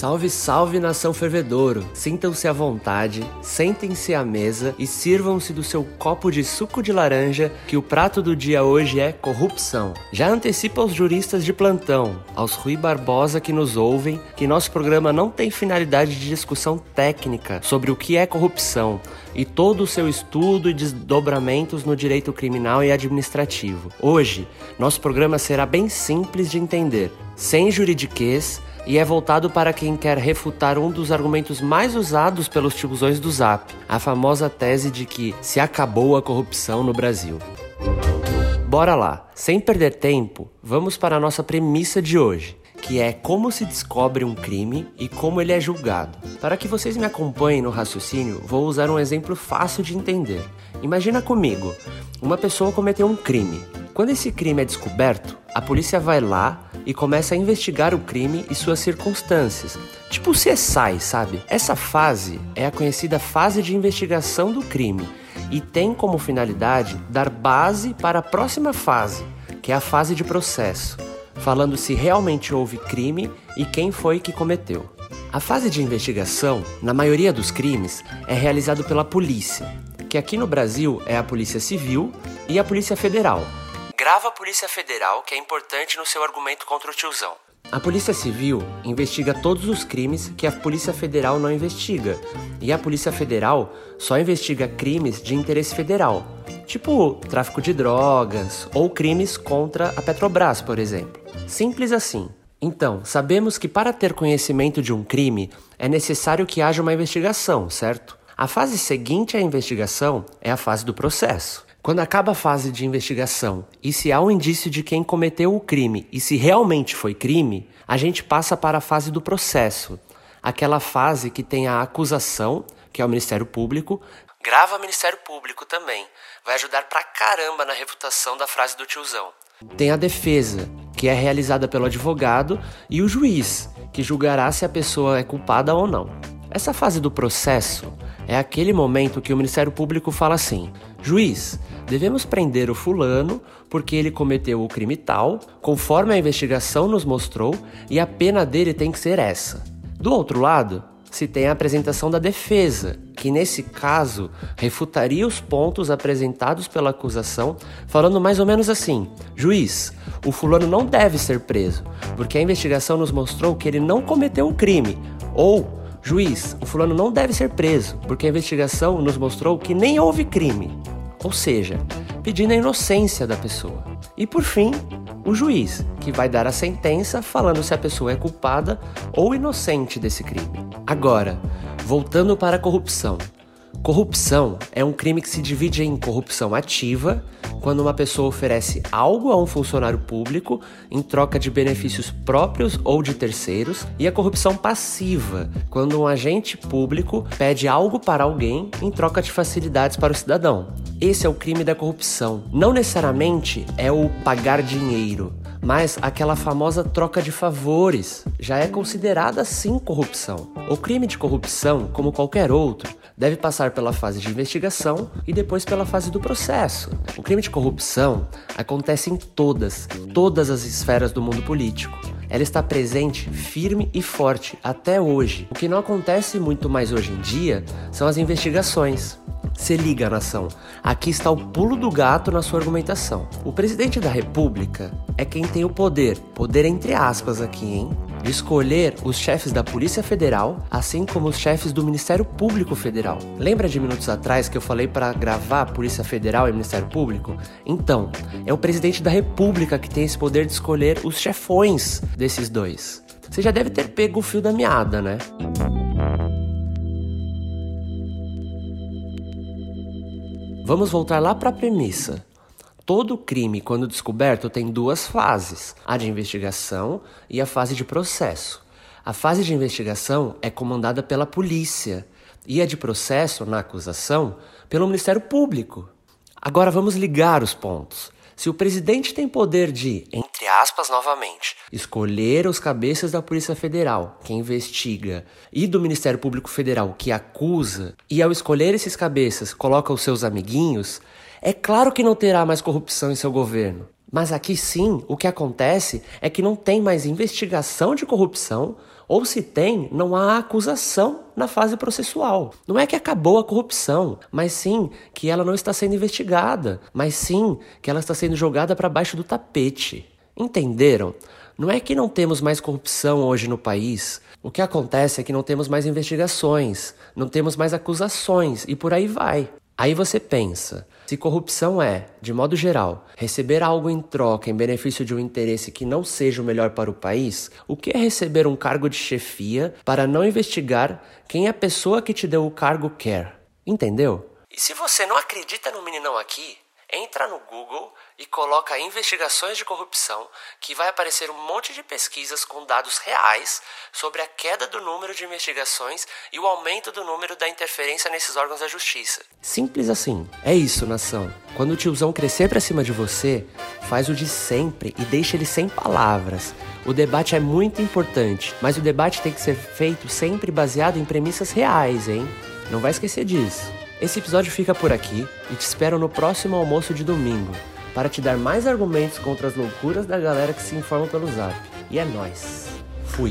Salve, salve nação fervedouro! Sintam-se à vontade, sentem-se à mesa e sirvam-se do seu copo de suco de laranja, que o prato do dia hoje é corrupção. Já antecipa aos juristas de plantão, aos Rui Barbosa que nos ouvem, que nosso programa não tem finalidade de discussão técnica sobre o que é corrupção e todo o seu estudo e desdobramentos no direito criminal e administrativo. Hoje, nosso programa será bem simples de entender, sem juridiquês e é voltado para quem quer refutar um dos argumentos mais usados pelos tiozões do Zap, a famosa tese de que se acabou a corrupção no Brasil. Bora lá, sem perder tempo, vamos para a nossa premissa de hoje, que é como se descobre um crime e como ele é julgado. Para que vocês me acompanhem no raciocínio, vou usar um exemplo fácil de entender. Imagina comigo, uma pessoa cometeu um crime. Quando esse crime é descoberto, a polícia vai lá e começa a investigar o crime e suas circunstâncias. Tipo CSI, sabe? Essa fase é a conhecida fase de investigação do crime e tem como finalidade dar base para a próxima fase, que é a fase de processo, falando se realmente houve crime e quem foi que cometeu. A fase de investigação, na maioria dos crimes, é realizado pela polícia, que aqui no Brasil é a Polícia Civil e a Polícia Federal, grava a Polícia Federal, que é importante no seu argumento contra o tiozão. A Polícia Civil investiga todos os crimes que a Polícia Federal não investiga, e a Polícia Federal só investiga crimes de interesse federal, tipo tráfico de drogas ou crimes contra a Petrobras, por exemplo. Simples assim. Então, sabemos que para ter conhecimento de um crime é necessário que haja uma investigação, certo? A fase seguinte à investigação é a fase do processo. Quando acaba a fase de investigação e se há um indício de quem cometeu o crime e se realmente foi crime, a gente passa para a fase do processo, aquela fase que tem a acusação, que é o Ministério Público, grava Ministério Público também, vai ajudar pra caramba na refutação da frase do tiozão. Tem a defesa, que é realizada pelo advogado, e o juiz, que julgará se a pessoa é culpada ou não. Essa fase do processo é aquele momento que o Ministério Público fala assim: juiz, devemos prender o fulano porque ele cometeu o crime tal, conforme a investigação nos mostrou, e a pena dele tem que ser essa. Do outro lado, se tem a apresentação da defesa, que nesse caso refutaria os pontos apresentados pela acusação, falando mais ou menos assim: juiz, o fulano não deve ser preso, porque a investigação nos mostrou que ele não cometeu o crime, ou Juiz, o fulano não deve ser preso, porque a investigação nos mostrou que nem houve crime. Ou seja, pedindo a inocência da pessoa. E por fim, o juiz, que vai dar a sentença falando se a pessoa é culpada ou inocente desse crime. Agora, voltando para a corrupção. Corrupção é um crime que se divide em corrupção ativa, quando uma pessoa oferece algo a um funcionário público em troca de benefícios próprios ou de terceiros, e a corrupção passiva, quando um agente público pede algo para alguém em troca de facilidades para o cidadão. Esse é o crime da corrupção. Não necessariamente é o pagar dinheiro, mas aquela famosa troca de favores já é considerada sim corrupção. O crime de corrupção, como qualquer outro, deve passar pela fase de investigação e depois pela fase do processo. O crime de corrupção acontece em todas, todas as esferas do mundo político. Ela está presente, firme e forte até hoje. O que não acontece muito mais hoje em dia são as investigações. Se liga, nação. Aqui está o pulo do gato na sua argumentação. O presidente da República é quem tem o poder, poder entre aspas aqui, hein? De escolher os chefes da Polícia Federal, assim como os chefes do Ministério Público Federal. Lembra de minutos atrás que eu falei para gravar Polícia Federal e Ministério Público? Então, é o presidente da República que tem esse poder de escolher os chefões desses dois. Você já deve ter pego o fio da meada, né? Vamos voltar lá para a premissa. Todo crime, quando descoberto, tem duas fases: a de investigação e a fase de processo. A fase de investigação é comandada pela polícia e a de processo, na acusação, pelo Ministério Público. Agora vamos ligar os pontos. Se o presidente tem poder de, entre aspas novamente, escolher os cabeças da Polícia Federal, que investiga, e do Ministério Público Federal, que acusa, e ao escolher esses cabeças coloca os seus amiguinhos, é claro que não terá mais corrupção em seu governo. Mas aqui sim, o que acontece é que não tem mais investigação de corrupção, ou se tem, não há acusação na fase processual. Não é que acabou a corrupção, mas sim que ela não está sendo investigada, mas sim que ela está sendo jogada para baixo do tapete. Entenderam? Não é que não temos mais corrupção hoje no país. O que acontece é que não temos mais investigações, não temos mais acusações e por aí vai. Aí você pensa, se corrupção é, de modo geral, receber algo em troca em benefício de um interesse que não seja o melhor para o país, o que é receber um cargo de chefia para não investigar quem a pessoa que te deu o cargo quer? Entendeu? E se você não acredita no meninão aqui, entra no Google e coloca investigações de corrupção, que vai aparecer um monte de pesquisas com dados reais sobre a queda do número de investigações e o aumento do número da interferência nesses órgãos da justiça. Simples assim. É isso, nação. Quando o tiozão crescer pra cima de você, faz o de sempre e deixa ele sem palavras. O debate é muito importante, mas o debate tem que ser feito sempre baseado em premissas reais, hein? Não vai esquecer disso. Esse episódio fica por aqui e te espero no próximo almoço de domingo para te dar mais argumentos contra as loucuras da galera que se informa pelo zap. E é nós. Fui.